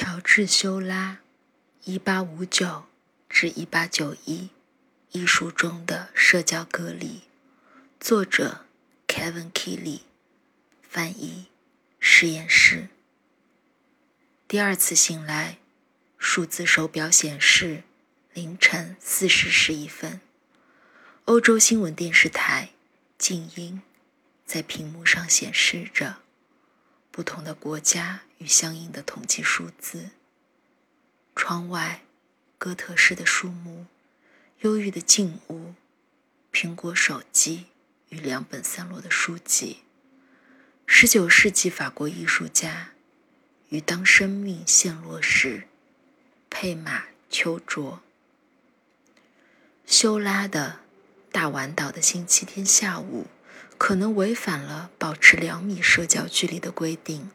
乔治·修拉 （1859-1891） 艺术中的社交隔离，作者 Kevin Kelly，翻译实验室。第二次醒来，数字手表显示凌晨四时十一分。欧洲新闻电视台静音，在屏幕上显示着不同的国家与相应的统计数字。窗外，哥特式的树木，忧郁的静屋，苹果手机与两本散落的书籍。十九世纪法国艺术家与当生命陷落时，佩马丘卓，修拉的。大丸岛的星期天下午，可能违反了保持两米社交距离的规定。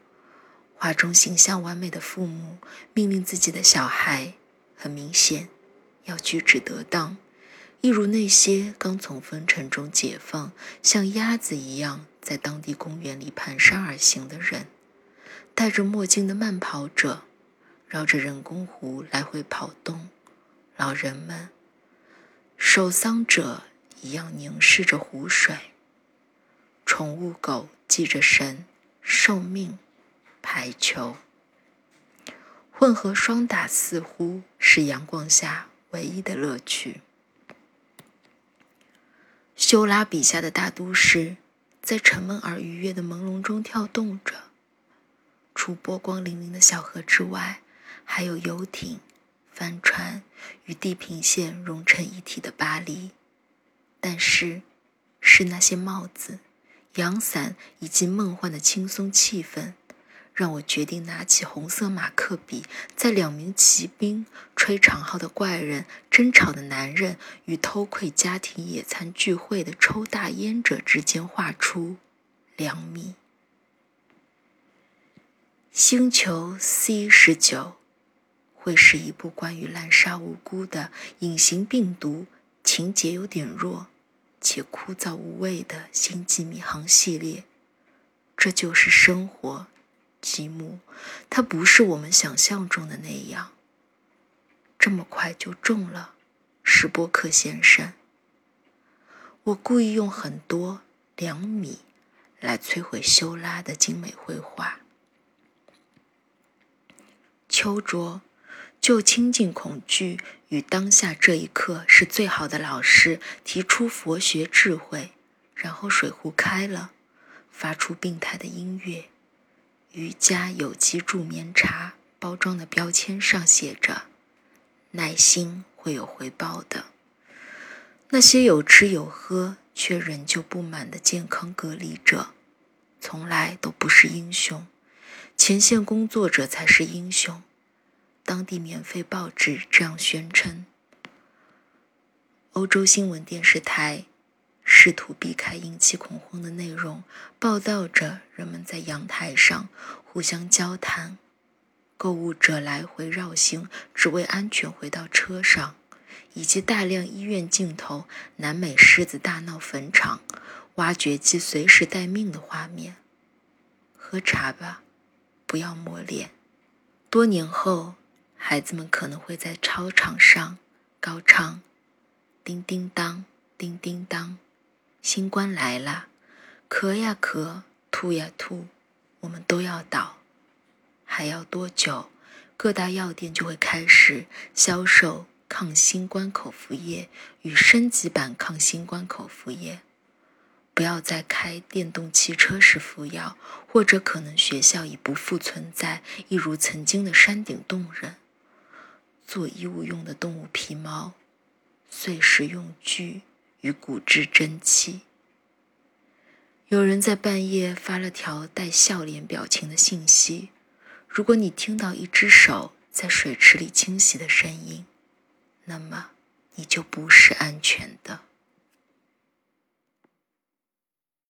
画中形象完美的父母命令自己的小孩，很明显要举止得当，一如那些刚从风尘中解放、像鸭子一样在当地公园里蹒跚而行的人。戴着墨镜的慢跑者，绕着人工湖来回跑动。老人们，守丧者。一样凝视着湖水。宠物狗系着绳，受命排球。混合双打似乎是阳光下唯一的乐趣。修拉笔下的大都市，在沉闷而愉悦的朦胧中跳动着。除波光粼粼的小河之外，还有游艇、帆船与地平线融成一体的巴黎。但是，是那些帽子、阳伞以及梦幻的轻松气氛，让我决定拿起红色马克笔，在两名骑兵、吹长号的怪人、争吵的男人与偷窥家庭野餐聚会的抽大烟者之间画出两米。星球 C 十九会是一部关于滥杀无辜的隐形病毒，情节有点弱。且枯燥无味的星际迷航系列，这就是生活，吉姆。它不是我们想象中的那样，这么快就中了，史波克先生。我故意用很多两米来摧毁修拉的精美绘画。秋卓。就亲近恐惧与当下这一刻是最好的老师提出佛学智慧，然后水壶开了，发出病态的音乐。瑜伽有机助眠茶包装的标签上写着：“耐心会有回报的。”那些有吃有喝却仍旧不满的健康隔离者，从来都不是英雄，前线工作者才是英雄。当地免费报纸这样宣称。欧洲新闻电视台试图避开引起恐慌的内容，报道着人们在阳台上互相交谈，购物者来回绕行只为安全回到车上，以及大量医院镜头、南美狮子大闹坟场、挖掘机随时待命的画面。喝茶吧，不要抹脸。多年后。孩子们可能会在操场上高唱：“叮叮当，叮叮当，新冠来了，咳呀咳，吐呀吐，我们都要倒。还要多久？各大药店就会开始销售抗新冠口服液与升级版抗新冠口服液。不要再开电动汽车时服药，或者可能学校已不复存在，一如曾经的山顶洞人。”做衣物用的动物皮毛、碎石用具与骨质真气。有人在半夜发了条带笑脸表情的信息：“如果你听到一只手在水池里清洗的声音，那么你就不是安全的。”